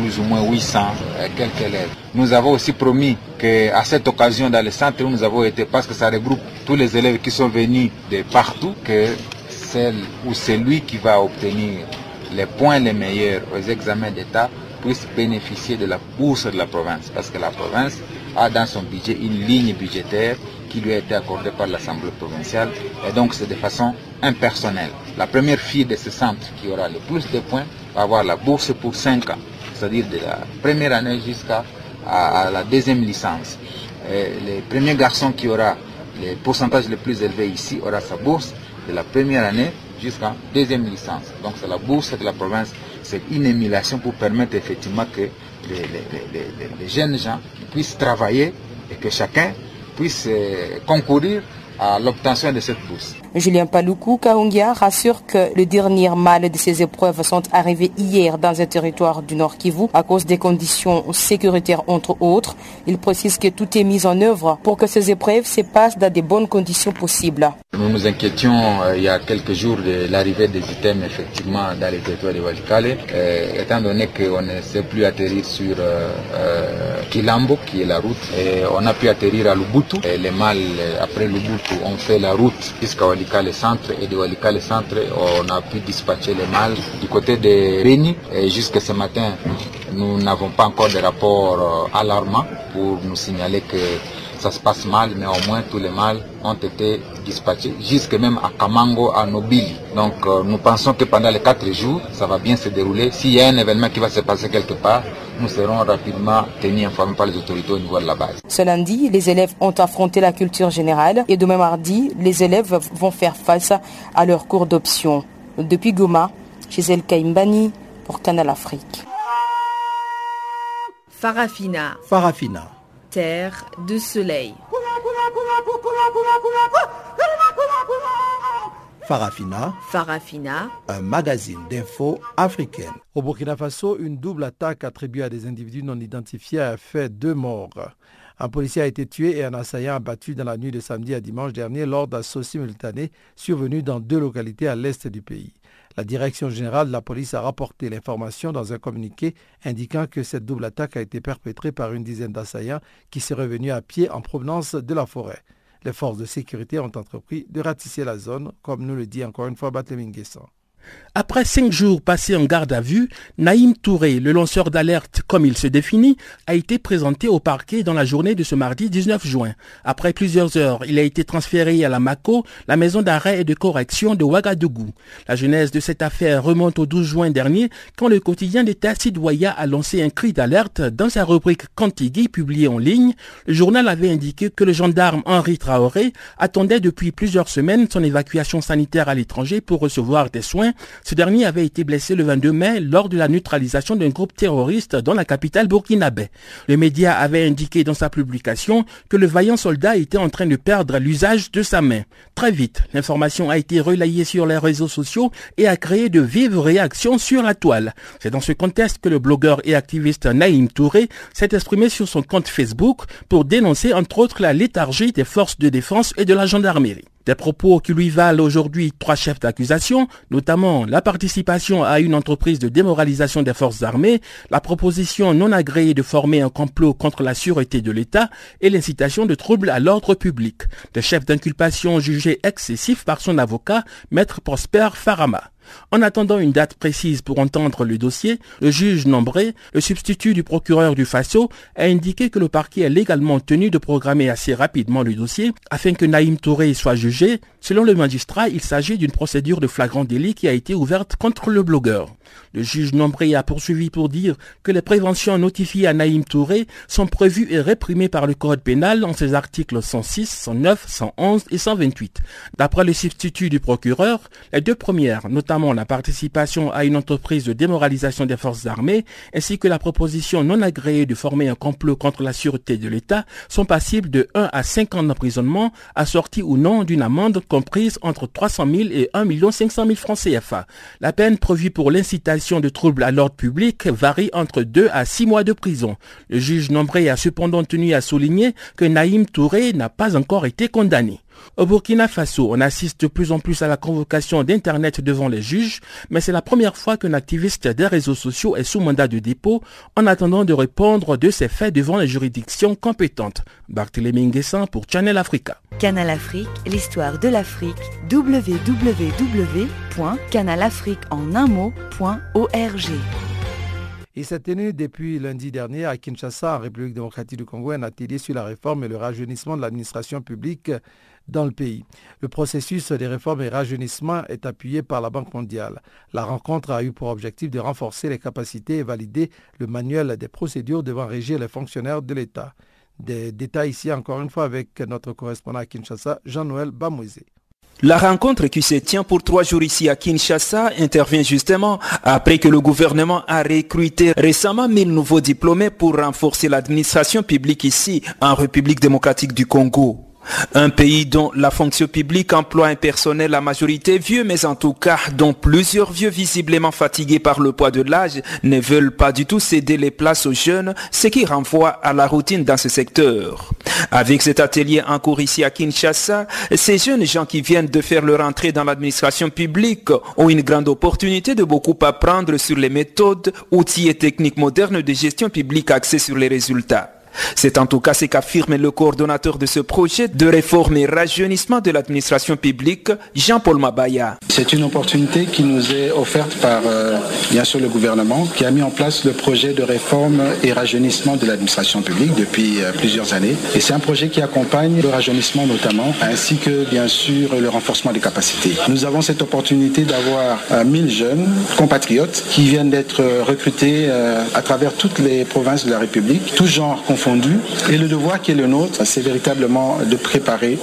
plus ou moins 800 et quelques élèves. Nous avons aussi promis qu'à cette occasion, dans le centre où nous avons été, parce que ça regroupe tous les élèves qui sont venus de partout, que celle ou celui qui va obtenir les points les meilleurs aux examens d'État puisse bénéficier de la bourse de la province. Parce que la province a dans son budget une ligne budgétaire qui lui a été accordée par l'Assemblée provinciale. Et donc c'est de façon impersonnelle. La première fille de ce centre qui aura le plus de points va avoir la bourse pour 5 ans. C'est-à-dire de la première année jusqu'à la deuxième licence. Et le premier garçon qui aura les pourcentages les plus élevés ici aura sa bourse de la première année jusqu'à deuxième licence. Donc c'est la bourse de la province, c'est une émulation pour permettre effectivement que les, jeunes gens puissent travailler et que chacun puisse euh, concourir à l'obtention de cette bourse. Julien Paloukou Kaungia rassure que le dernier mal de ces épreuves sont arrivés hier dans un territoire du Nord Kivu à cause des conditions sécuritaires entre autres. Il précise que tout est mis en œuvre pour que ces épreuves se passent dans de bonnes conditions possibles. Nous nous inquiétions euh, il y a quelques jours de l'arrivée des items effectivement dans les territoires de Walikale, euh, étant donné qu'on ne sait plus atterrir sur euh, Kilambo qui est la route et on a pu atterrir à Lubutu et les mâles après Lubutu ont fait la route jusqu'à Walikale Centre et de Walikale Centre, on a pu dispatcher les mâles du côté de Réni jusqu'à ce matin, nous n'avons pas encore de rapport euh, alarmant pour nous signaler que ça se passe mal, mais au moins tous les mâles ont été dispatchés, jusque même à Kamango, à Nobili. Donc euh, nous pensons que pendant les quatre jours, ça va bien se dérouler. S'il y a un événement qui va se passer quelque part, nous serons rapidement tenus informés par les autorités au niveau de la base. Ce lundi, les élèves ont affronté la culture générale et demain mardi, les élèves vont faire face à leur cours d'option. Depuis Goma, Gisèle Kaimbani pour Canal Afrique. Farafina. Farafina. Terre de soleil. Farafina. Farafina. Un magazine d'infos africaine. Au Burkina Faso, une double attaque attribuée à des individus non identifiés a fait deux morts. Un policier a été tué et un assaillant abattu dans la nuit de samedi à dimanche dernier lors d'assauts simultanés survenus dans deux localités à l'est du pays. La direction générale de la police a rapporté l'information dans un communiqué indiquant que cette double attaque a été perpétrée par une dizaine d'assaillants qui seraient venus à pied en provenance de la forêt. Les forces de sécurité ont entrepris de ratisser la zone, comme nous le dit encore une fois Batleming après cinq jours passés en garde à vue, Naïm Touré, le lanceur d'alerte comme il se définit, a été présenté au parquet dans la journée de ce mardi 19 juin. Après plusieurs heures, il a été transféré à la MACO, la maison d'arrêt et de correction de Ouagadougou. La genèse de cette affaire remonte au 12 juin dernier quand le quotidien d'État Sidouaya a lancé un cri d'alerte dans sa rubrique Cantigui publiée en ligne. Le journal avait indiqué que le gendarme Henri Traoré attendait depuis plusieurs semaines son évacuation sanitaire à l'étranger pour recevoir des soins ce dernier avait été blessé le 22 mai lors de la neutralisation d'un groupe terroriste dans la capitale burkinabé. Le média avait indiqué dans sa publication que le vaillant soldat était en train de perdre l'usage de sa main. Très vite, l'information a été relayée sur les réseaux sociaux et a créé de vives réactions sur la toile. C'est dans ce contexte que le blogueur et activiste Naïm Touré s'est exprimé sur son compte Facebook pour dénoncer entre autres la léthargie des forces de défense et de la gendarmerie. Des propos qui lui valent aujourd'hui trois chefs d'accusation, notamment la participation à une entreprise de démoralisation des forces armées, la proposition non agréée de former un complot contre la sûreté de l'État et l'incitation de troubles à l'ordre public. Des chefs d'inculpation jugés excessifs par son avocat, maître Prosper Farama. En attendant une date précise pour entendre le dossier, le juge Nombré, le substitut du procureur du Faso, a indiqué que le parquet est légalement tenu de programmer assez rapidement le dossier afin que Naïm Touré soit jugé. Selon le magistrat, il s'agit d'une procédure de flagrant délit qui a été ouverte contre le blogueur. Le juge Nombré a poursuivi pour dire que les préventions notifiées à Naïm Touré sont prévues et réprimées par le Code pénal en ses articles 106, 109, 111 et 128. D'après le substitut du procureur, les deux premières, notamment la participation à une entreprise de démoralisation des forces armées, ainsi que la proposition non agréée de former un complot contre la sûreté de l'État, sont passibles de 1 à 5 ans d'emprisonnement, assortis ou non d'une amende comprise entre 300 000 et 1 500 000 francs CFA. La peine prévue pour l'incitation de troubles à l'ordre public varie entre 2 à 6 mois de prison. Le juge Nombré a cependant tenu à souligner que Naïm Touré n'a pas encore été condamné. Au Burkina Faso, on assiste de plus en plus à la convocation d'Internet devant les juges, mais c'est la première fois qu'un activiste des réseaux sociaux est sous mandat de dépôt en attendant de répondre de ses faits devant les juridictions compétentes. Barthélémy Nguessan pour Channel Africa. Canal Afrique, l'histoire de l'Afrique, www.canalafriqueenunmot.org. Il s'est tenu depuis lundi dernier à Kinshasa, en République démocratique du Congo, un atelier sur la réforme et le rajeunissement de l'administration publique dans le pays. Le processus des réformes et rajeunissement est appuyé par la Banque mondiale. La rencontre a eu pour objectif de renforcer les capacités et valider le manuel des procédures devant régir les fonctionnaires de l'État. Des détails ici encore une fois avec notre correspondant à Kinshasa, Jean-Noël Bamouizé. La rencontre qui se tient pour trois jours ici à Kinshasa intervient justement après que le gouvernement a recruté récemment 1000 nouveaux diplômés pour renforcer l'administration publique ici en République démocratique du Congo. Un pays dont la fonction publique emploie un personnel à majorité vieux, mais en tout cas dont plusieurs vieux visiblement fatigués par le poids de l'âge ne veulent pas du tout céder les places aux jeunes, ce qui renvoie à la routine dans ce secteur. Avec cet atelier en cours ici à Kinshasa, ces jeunes gens qui viennent de faire leur entrée dans l'administration publique ont une grande opportunité de beaucoup apprendre sur les méthodes, outils et techniques modernes de gestion publique axés sur les résultats. C'est en tout cas ce qu'affirme le coordonnateur de ce projet de réforme et rajeunissement de l'administration publique, Jean-Paul Mabaya. C'est une opportunité qui nous est offerte par, euh, bien sûr, le gouvernement qui a mis en place le projet de réforme et rajeunissement de l'administration publique depuis euh, plusieurs années. Et c'est un projet qui accompagne le rajeunissement notamment, ainsi que, bien sûr, le renforcement des capacités. Nous avons cette opportunité d'avoir 1000 euh, jeunes compatriotes qui viennent d'être recrutés à travers toutes les provinces de la République, tous genres confondus et le devoir qui est le nôtre, c'est véritablement de préparer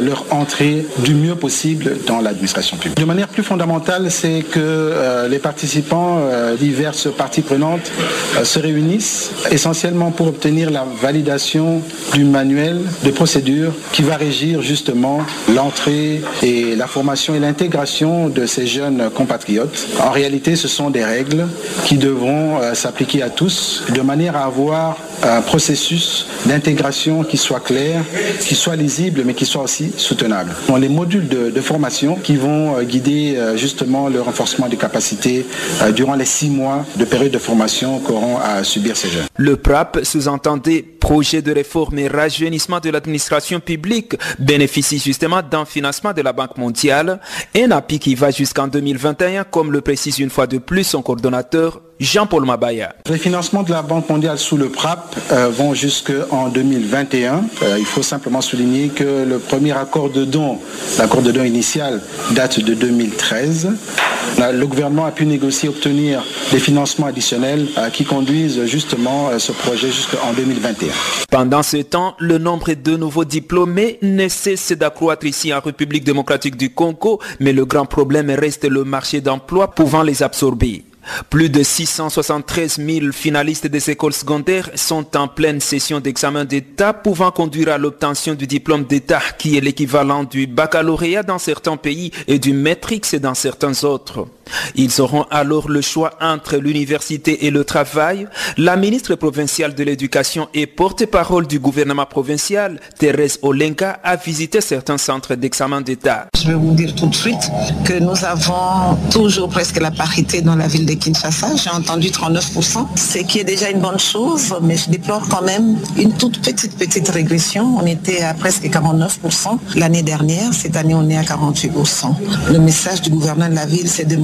leur entrée du mieux possible dans l'administration publique. De manière plus fondamentale, c'est que euh, les participants, euh, diverses parties prenantes, euh, se réunissent essentiellement pour obtenir la validation du manuel de procédure qui va régir justement l'entrée et la formation et l'intégration de ces jeunes compatriotes. En réalité, ce sont des règles qui devront s'appliquer à tous de manière à avoir un processus d'intégration qui soit clair, qui soit lisible, mais qui soit aussi soutenable. les modules de, formation qui vont euh, guider euh, justement le renforcement des capacités euh, durant les six mois de période de formation qu'auront à subir ces jeunes. Le PRAP sous-entendait projet de réforme et rajeunissement de l'administration publique bénéficie justement d'un financement de la Banque mondiale, un appui qui va jusqu'en 2021, comme le précise une fois de plus son coordonnateur Jean-Paul Mabaya. Les financements de la Banque mondiale sous le PRAP euh, vont jusqu'en 2021. Euh, il faut simplement souligner que le premier accord de don, l'accord de don initial, date de 2013. Le gouvernement a pu négocier, obtenir des financements additionnels euh, qui conduisent justement ce projet jusqu'en 2021. Pendant ce temps, le nombre de nouveaux diplômés ne cesse d'accroître ici en République démocratique du Congo, mais le grand problème reste le marché d'emploi pouvant les absorber. Plus de 673 000 finalistes des écoles secondaires sont en pleine session d'examen d'État pouvant conduire à l'obtention du diplôme d'État qui est l'équivalent du baccalauréat dans certains pays et du matrix dans certains autres. Ils auront alors le choix entre l'université et le travail. La ministre provinciale de l'Éducation et porte-parole du gouvernement provincial, Thérèse Olenka, a visité certains centres d'examen d'État. Je vais vous dire tout de suite que nous avons toujours presque la parité dans la ville de Kinshasa. J'ai entendu 39%, ce qui est déjà une bonne chose, mais je déplore quand même une toute petite, petite régression. On était à presque 49% l'année dernière. Cette année, on est à 48%. Le message du gouverneur de la ville, c'est de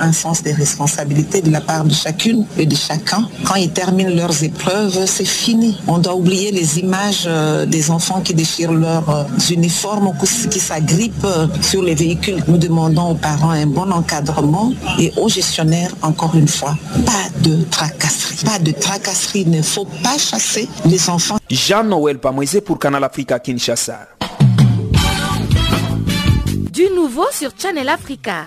un sens des responsabilités de la part de chacune et de chacun. Quand ils terminent leurs épreuves, c'est fini. On doit oublier les images euh, des enfants qui déchirent leurs euh, uniformes, qui s'agrippent euh, sur les véhicules. Nous demandons aux parents un bon encadrement et aux gestionnaires, encore une fois, pas de tracasserie. Pas de tracasserie, il ne faut pas chasser les enfants. Jean-Noël Pamoisé pour Canal Africa Kinshasa. Du nouveau sur Channel Africa.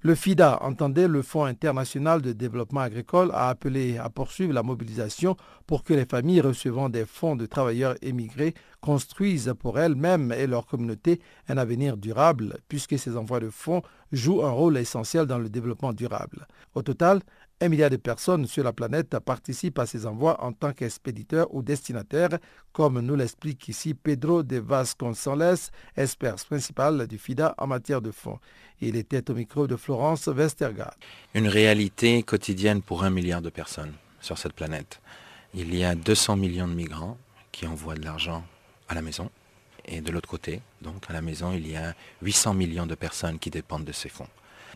Le FIDA, entendait le Fonds international de développement agricole, a appelé à poursuivre la mobilisation pour que les familles recevant des fonds de travailleurs émigrés construisent pour elles-mêmes et leur communauté un avenir durable, puisque ces envois de fonds jouent un rôle essentiel dans le développement durable. Au total, Un milliard de personnes sur la planète participent à ces envois en tant qu'expéditeurs ou destinataires, comme nous l'explique ici Pedro de Vasconcelos, expert principal du FIDA en matière de fonds. Il était au micro de Florence Westergaard. Une réalité quotidienne pour un milliard de personnes sur cette planète. Il y a 200 millions de migrants qui envoient de l'argent à la maison. Et de l'autre côté, donc à la maison, il y a 800 millions de personnes qui dépendent de ces fonds.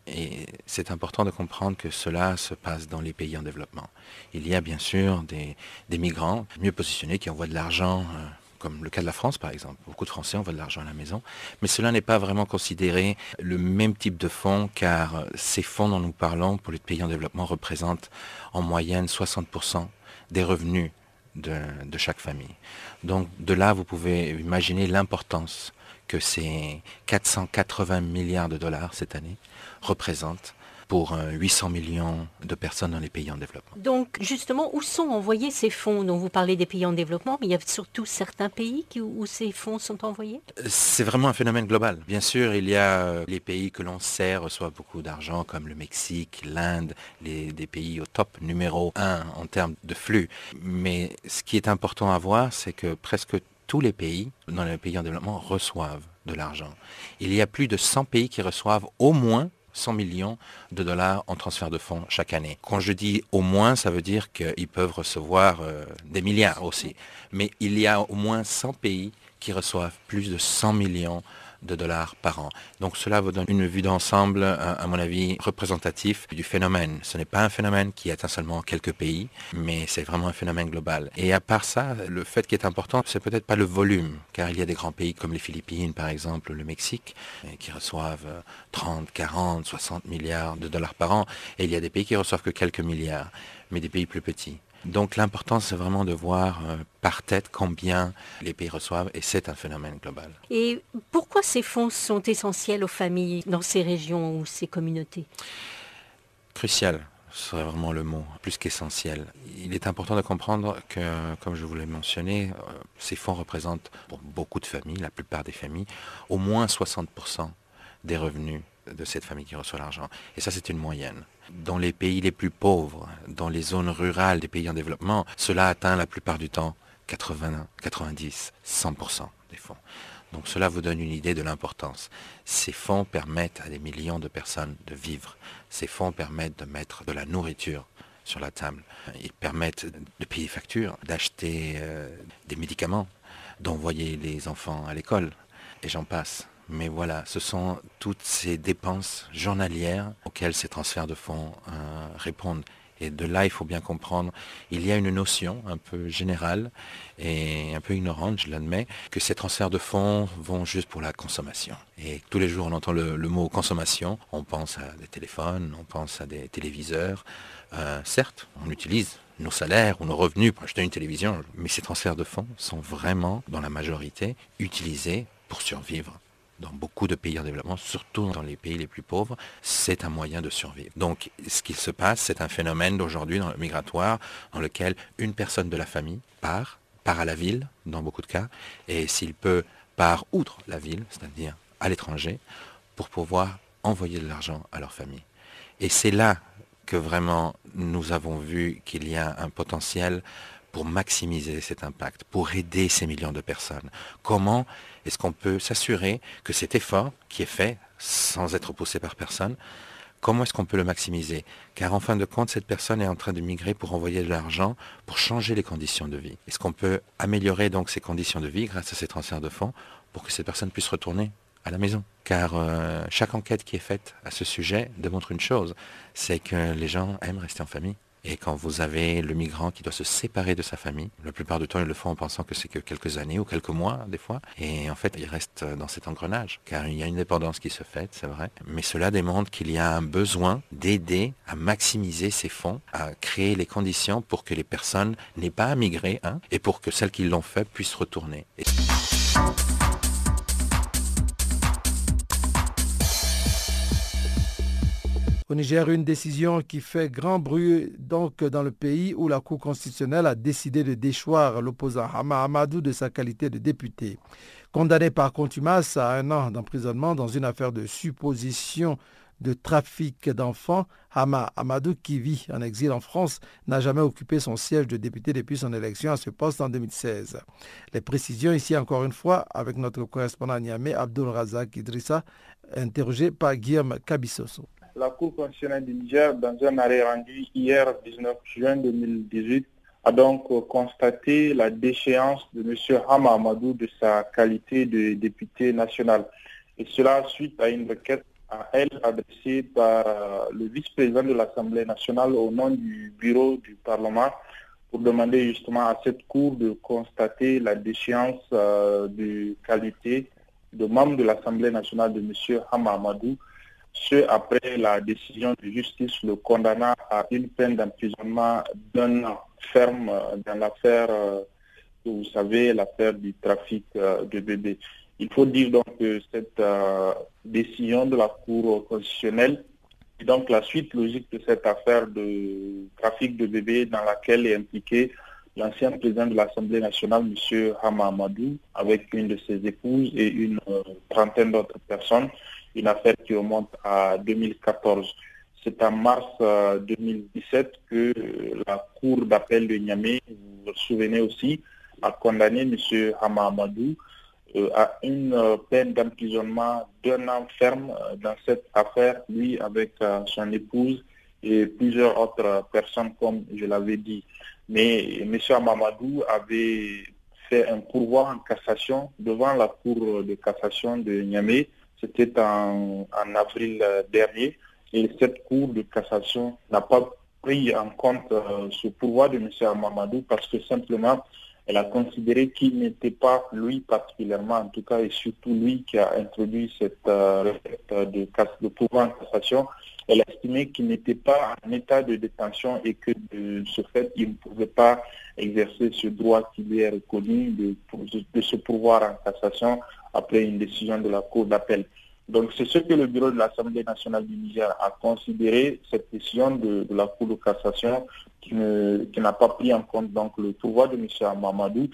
Et c'est important de comprendre que cela se passe dans les pays en développement. Il y a bien sûr des, migrants mieux positionnés qui envoient de l'argent, euh, comme le cas de la France par exemple. Beaucoup de Français envoient de l'argent à la maison, mais cela n'est pas vraiment considéré le même type de fonds, car ces fonds dont nous parlons pour les pays en développement représentent en moyenne 60% des revenus de, chaque famille. Donc de là, vous pouvez imaginer l'importance que ces 480 milliards de dollars cette année représentent pour 800 millions de personnes dans les pays en développement. Donc justement, où sont envoyés ces fonds dont vous parlez des pays en développement, mais il y a surtout certains pays où ces fonds sont envoyés? C'est vraiment un phénomène global. Bien sûr, il y a euh, les pays que l'on sait reçoivent beaucoup d'argent, comme le Mexique, l'Inde, des pays au top numéro un en termes de flux. Mais ce qui est important à voir, c'est que presque tous les pays dans les pays en développement reçoivent de l'argent. Il y a plus de 100 pays qui reçoivent au moins 100 millions de dollars en transfert de fonds chaque année. Quand je dis au moins, ça veut dire qu'ils peuvent recevoir euh, des milliards aussi. Mais il y a au moins 100 pays qui reçoivent plus de 100 millions de dollars par an. Donc cela vous donne une vue d'ensemble, à, mon avis, représentatif du phénomène. Ce n'est pas un phénomène qui atteint seulement quelques pays, mais c'est vraiment un phénomène global. Et à part ça, le fait qui est important, c'est peut-être pas le volume, car il y a des grands pays comme les Philippines, par exemple, le Mexique, qui reçoivent 30, 40, 60 milliards de dollars par an, et il y a des pays qui reçoivent que quelques milliards, mais des pays plus petits. Donc l'important, c'est vraiment de voir euh, par tête combien les pays reçoivent, et c'est un phénomène global. Et pourquoi ces fonds sont essentiels aux familles dans ces régions ou ces communautés? Crucial, ce serait vraiment le mot, plus qu'essentiel. Il est important de comprendre que, comme je vous l'ai mentionné, euh, ces fonds représentent pour beaucoup de familles, la plupart des familles, au moins 60% des revenus de cette famille qui reçoit l'argent. Et ça, c'est une moyenne. Dans les pays les plus pauvres, dans les zones rurales des pays en développement, cela atteint la plupart du temps 80, 90, 100% des fonds. Donc cela vous donne une idée de l'importance. Ces fonds permettent à des millions de personnes de vivre. Ces fonds permettent de mettre de la nourriture sur la table. Ils permettent de payer factures, d'acheter euh, des médicaments, d'envoyer les enfants à l'école, et j'en passe. Mais voilà, ce sont toutes ces dépenses journalières auxquelles ces transferts de fonds euh, répondent. Et de là, il faut bien comprendre, il y a une notion un peu générale et un peu ignorante, je l'admets, que ces transferts de fonds vont juste pour la consommation. Et tous les jours, on entend le, mot consommation, on pense à des téléphones, on pense à des téléviseurs. Euh, certes, on utilise nos salaires ou nos revenus pour acheter une télévision, mais ces transferts de fonds sont vraiment, dans la majorité, utilisés pour survivre dans beaucoup de pays en développement, surtout dans les pays les plus pauvres, c'est un moyen de survivre. Donc, ce qui se passe, c'est un phénomène d'aujourd'hui dans le migratoire dans lequel une personne de la famille part, part à la ville, dans beaucoup de cas, et s'il peut, part outre la ville, c'est-à-dire à l'étranger, pour pouvoir envoyer de l'argent à leur famille. Et c'est là que vraiment nous avons vu qu'il y a un potentiel pour maximiser cet impact, pour aider ces millions de personnes Comment est-ce qu'on peut s'assurer que cet effort qui est fait sans être poussé par personne, comment est-ce qu'on peut le maximiser? Car en fin de compte, cette personne est en train de migrer pour envoyer de l'argent, pour changer les conditions de vie. Est-ce qu'on peut améliorer donc ces conditions de vie grâce à ces transferts de fonds pour que cette personne puisse retourner à la maison? Car euh, chaque enquête qui est faite à ce sujet démontre une chose, c'est que les gens aiment rester en famille. Et quand vous avez le migrant qui doit se séparer de sa famille, la plupart du temps ils le font en pensant que c'est que quelques années ou quelques mois des fois, et en fait il reste dans cet engrenage, car il y a une dépendance qui se fait, c'est vrai, mais cela démontre qu'il y a un besoin d'aider à maximiser ces fonds, à créer les conditions pour que les personnes n'aient pas à migrer, hein, et pour que celles qui l'ont fait puissent retourner. Au Niger, une décision qui fait grand bruit donc dans le pays où la Cour constitutionnelle a décidé de déchoir l'opposant Hama Amadou de sa qualité de député. Condamné par contumace à un an d'emprisonnement dans une affaire de supposition de trafic d'enfants. Hama Amadou, qui vit en exil en France, n'a jamais occupé son siège de député depuis son élection à ce poste en 2016. Les précisions ici encore une fois avec notre correspondant Niamey, Abdul Razak Idrissa, interrogé par Guillaume Kabissoso. La Cour constitutionnelle du Niger, dans un arrêt rendu hier 19 juin 2018, a donc constaté la déchéance de M. Hama Amadou de sa qualité de député national. Et cela suite à une requête à elle adressée par le vice-président de l'Assemblée nationale au nom du bureau du Parlement pour demander justement à cette Cour de constater la déchéance euh, de qualité de membre de l'Assemblée nationale de M. Hama Amadou, ce après la décision de justice le condamnant à une peine d'emprisonnement d'un an ferme euh, dans l'affaire, euh, vous savez, l'affaire du trafic de bébés. Il faut dire donc que cette décision de la Cour constitutionnelle est donc la suite logique de cette affaire de trafic de bébés dans laquelle est impliqué l'ancien président de l'Assemblée nationale, M. Hama Amadou, avec une de ses épouses et une euh, trentaine d'autres personnes, une affaire qui remonte à 2014. C'est en mars 2017 euh, que la Cour d'appel de Niamey, vous vous souvenez aussi, a condamné M. Hama Amadou euh, à une euh, peine d'emprisonnement d'un an ferme euh, dans cette affaire, lui avec son épouse et plusieurs autres personnes, comme je l'avais dit. Mais M. Mamadou avait fait un pourvoi en cassation devant la Cour de cassation de Niamey. C'était en, avril dernier. Et cette Cour de cassation n'a pas pris en compte ce pourvoi de M. Mamadou parce que simplement elle a considéré qu'il n'était pas lui particulièrement, en tout cas, et surtout lui qui a introduit cette euh, de, pouvoir en cassation. Elle a estimé qu'il n'était pas en état de détention et que de ce fait, il ne pouvait pas exercer ce droit qui lui est reconnu de, de se pouvoir en cassation après une décision de la Cour d'appel. Donc c'est ce que le bureau de l'Assemblée nationale du Niger a considéré, cette décision de, la Cour de cassation qui, n'a pas pris en compte donc le pouvoir de M. Mamadou.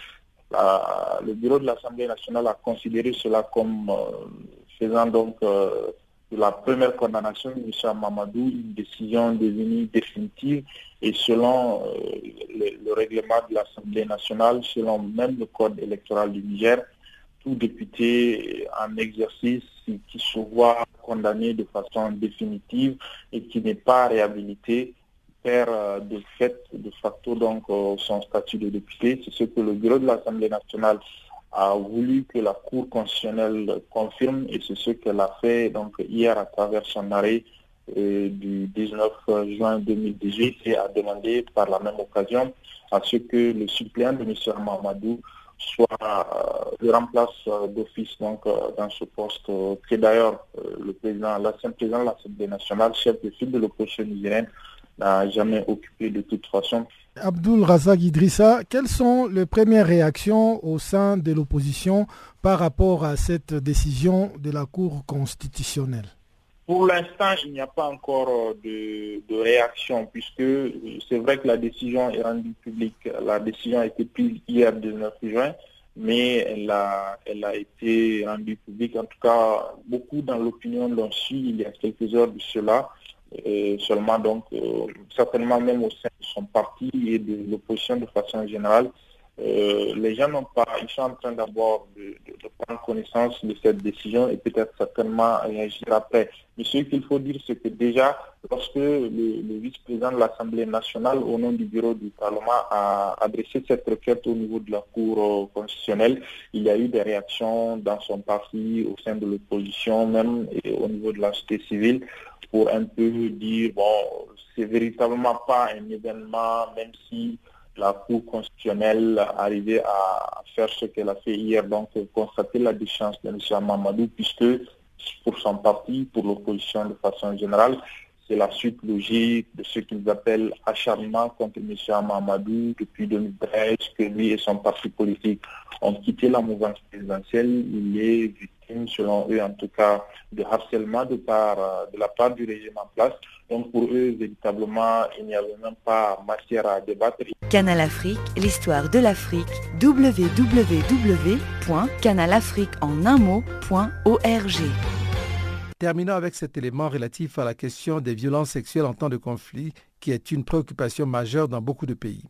le bureau de l'Assemblée nationale a considéré cela comme euh, faisant donc euh, la première condamnation de M. Mamadou une décision devenue définitive et selon euh, le, règlement de l'Assemblée nationale, selon même le code électoral du Niger, député en exercice qui se voit condamné de façon définitive et qui n'est pas réhabilité perd euh, de fait, de facto, donc euh, son statut de député. C'est ce que le bureau de l'Assemblée nationale a voulu que la Cour constitutionnelle confirme et c'est ce qu'elle a fait donc hier à travers son arrêt euh, du 19 juin 2018 et a demandé par la même occasion à ce que le suppléant de M. Mamadou soit euh, le remplace euh, d'office donc euh, dans ce poste que d'ailleurs le président, l'ancien président de l'Assemblée nationale, chef de file de l'opposition nigérienne, n'a jamais occupé de toute façon. Abdul Razak Idrissa, quelles sont les premières réactions au sein de l'opposition par rapport à cette décision de la Cour constitutionnelle? Pour l'instant, il n'y a pas encore de, de, réaction puisque c'est vrai que la décision est rendue publique. La décision a été prise hier 19 juin, mais elle a, elle a été rendue publique. En tout cas, beaucoup dans l'opinion l'ont su il y a quelques heures de cela. Et seulement donc, euh, certainement même au sein de son parti et de l'opposition de façon générale, euh, les gens n'ont pas, ils sont en train d'abord de, prendre connaissance de cette décision et peut-être certainement réagir après. Mais ce qu'il faut dire, c'est que déjà, lorsque le, vice-président de l'Assemblée nationale, au nom du bureau du Parlement, a adressé cette requête au niveau de la Cour constitutionnelle, il y a eu des réactions dans son parti, au sein de l'opposition, même et au niveau de la société civile, pour un peu dire, bon, c'est véritablement pas un événement, même si la Cour constitutionnelle arrivait à faire ce qu'elle a fait hier, donc constater la déchéance de M. Mamadou, puisque pour son parti, pour l'opposition de façon générale, c'est la suite logique de ce qu'ils appellent acharnement contre M. Mamadou depuis 2013, que lui et son parti politique ont quitté la mouvance présidentielle. Il est victime, selon eux en tout cas, de harcèlement de, de la part du régime en place. Donc pour eux, véritablement, il n'y avait même pas matière à débattre. Canal Afrique, l'histoire de l'Afrique, www.canalafrique en un mot.org. Terminons avec cet élément relatif à la question des violences sexuelles en temps de conflit qui est une préoccupation majeure dans beaucoup de pays.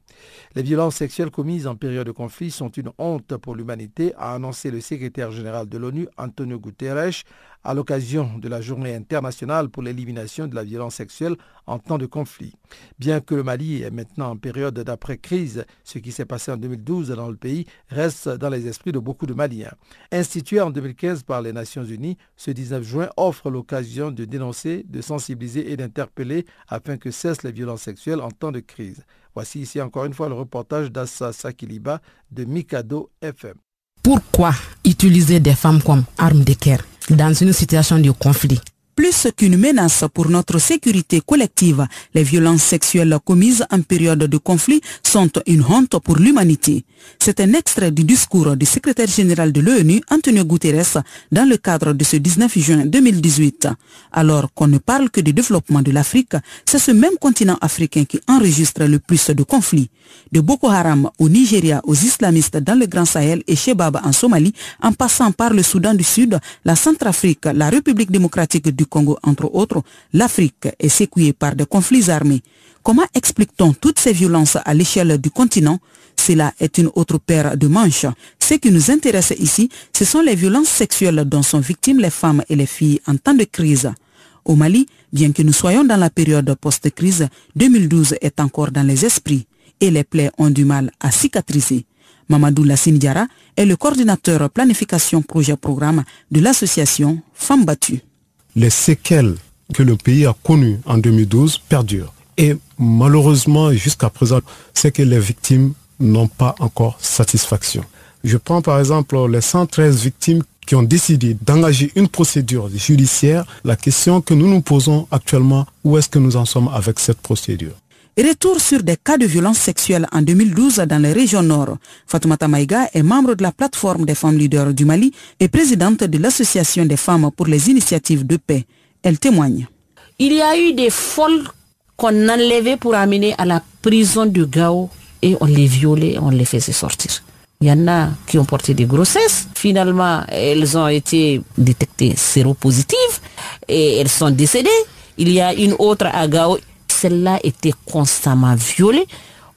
Les violences sexuelles commises en période de conflit sont une honte pour l'humanité, a annoncé le secrétaire général de l'ONU, Antonio Guterres, à l'occasion de la journée internationale pour l'élimination de la violence sexuelle en temps de conflit. Bien que le Mali est maintenant en période d'après-crise, ce qui s'est passé en 2012 dans le pays reste dans les esprits de beaucoup de Maliens. Institué en 2015 par les Nations Unies, ce 19 juin offre l'occasion de dénoncer, de sensibiliser et d'interpeller afin que cessent les violences sexuelles en temps de crise. Voici ici encore une fois le reportage d'Assa Sakiliba de Mikado FM. Pourquoi utiliser des femmes comme armes de guerre? Dans une situation de conflit plus qu'une menace pour notre sécurité collective, les violences sexuelles commises en période de conflit sont une honte pour l'humanité. C'est un extrait du discours du secrétaire général de l'ONU, Antonio Guterres, dans le cadre de ce 19 juin 2018. Alors qu'on ne parle que du développement de l'Afrique, c'est ce même continent africain qui enregistre le plus de conflits. De Boko Haram au Nigeria aux islamistes dans le Grand Sahel et Shebab en Somalie, en passant par le Soudan du Sud, la Centrafrique, la République démocratique du Congo, entre autres, l'Afrique est séquillée par des conflits armés. Comment explique-t-on toutes ces violences à l'échelle du continent? Cela est une autre paire de manches. Ce qui nous intéresse ici, ce sont les violences sexuelles dont sont victimes les femmes et les filles en temps de crise. Au Mali, bien que nous soyons dans la période post-crise, 2012 est encore dans les esprits et les plaies ont du mal à cicatriser. Mamadou Lassine est le coordinateur planification projet-programme de l'association Femmes battues les séquelles que le pays a connues en 2012 perdurent. Et malheureusement, jusqu'à présent, c'est que les victimes n'ont pas encore satisfaction. Je prends par exemple les 113 victimes qui ont décidé d'engager une procédure judiciaire. La question que nous nous posons actuellement, où est-ce que nous en sommes avec cette procédure? Retour sur des cas de violence sexuelle en 2012 dans les régions nord. Fatoumata Maïga est membre de la plateforme des femmes leaders du Mali et présidente de l'association des femmes pour les initiatives de paix. Elle témoigne. Il y a eu des folles qu'on enlevait pour amener à la prison de Gao et on les violait, on les faisait sortir. Il y en a qui ont porté des grossesses. Finalement, elles ont été détectées séropositives et elles sont décédées. Il y a une autre à Gao celle-là était constamment violée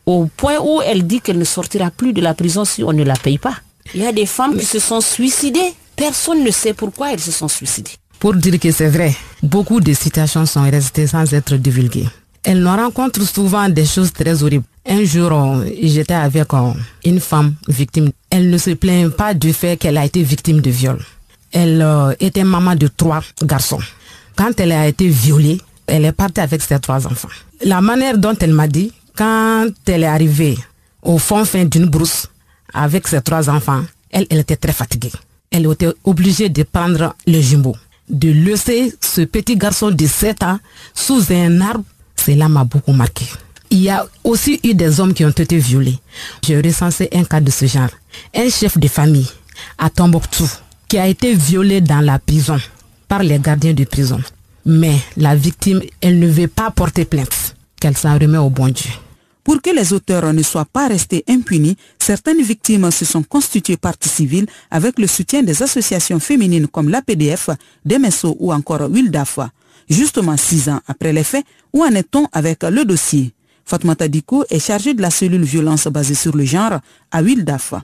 au point où elle dit qu'elle ne sortira plus de la prison si on ne la paye pas. Il y a des femmes qui se sont suicidées. Personne ne sait pourquoi elles se sont suicidées. Pour dire que c'est vrai, beaucoup de situations sont restées sans être divulguées. Elles nous rencontrent souvent des choses très horribles. Un jour, j'étais avec une femme victime. Elle ne se plaint pas du fait qu'elle a été victime de viol. Elle euh, était maman de trois garçons. Quand elle a été violée, elle est partie avec ses trois enfants. La manière dont elle m'a dit, quand elle est arrivée au fond fin d'une brousse avec ses trois enfants, elle, était très fatiguée. Elle était obligée de prendre le jumbo, de laisser ce petit garçon de 7 ans sous un arbre. Cela m'a beaucoup marqué. Il y a aussi eu des hommes qui ont été violés. J'ai recensé un cas de ce genre. Un chef de famille à Tombouctou qui a été violé dans la prison par les gardiens de prison. Mais la victime, elle ne veut pas porter plainte, qu'elle s'en remet au bon Dieu. Pour que les auteurs ne soient pas restés impunis, certaines victimes se sont constituées partie civile avec le soutien des associations féminines comme l'APDF, DMSO ou encore Wildafa. Justement six ans après les faits, où en est-on avec le dossier? Fatmata Diko est chargée de la cellule violence basée sur le genre à Wildafa.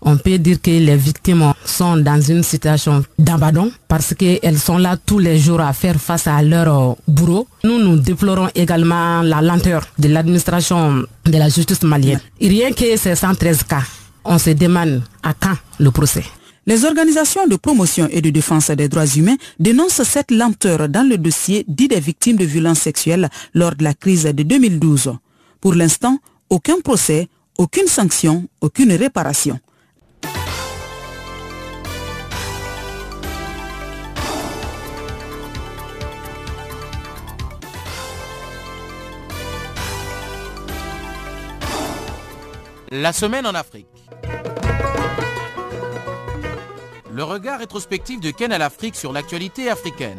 On peut dire que les victimes sont dans une situation d'abandon parce qu'elles sont là tous les jours à faire face à leur bourreau. Nous, nous déplorons également la lenteur de l'administration de la justice malienne. Rien que ces 113 cas, on se demande à quand le procès. Les organisations de promotion et de défense des droits humains dénoncent cette lenteur dans le dossier dit des victimes de violences sexuelles lors de la crise de 2012. Pour l'instant, aucun procès, aucune sanction, aucune réparation. La semaine en Afrique. Le regard rétrospectif de Ken à l'Afrique sur l'actualité africaine.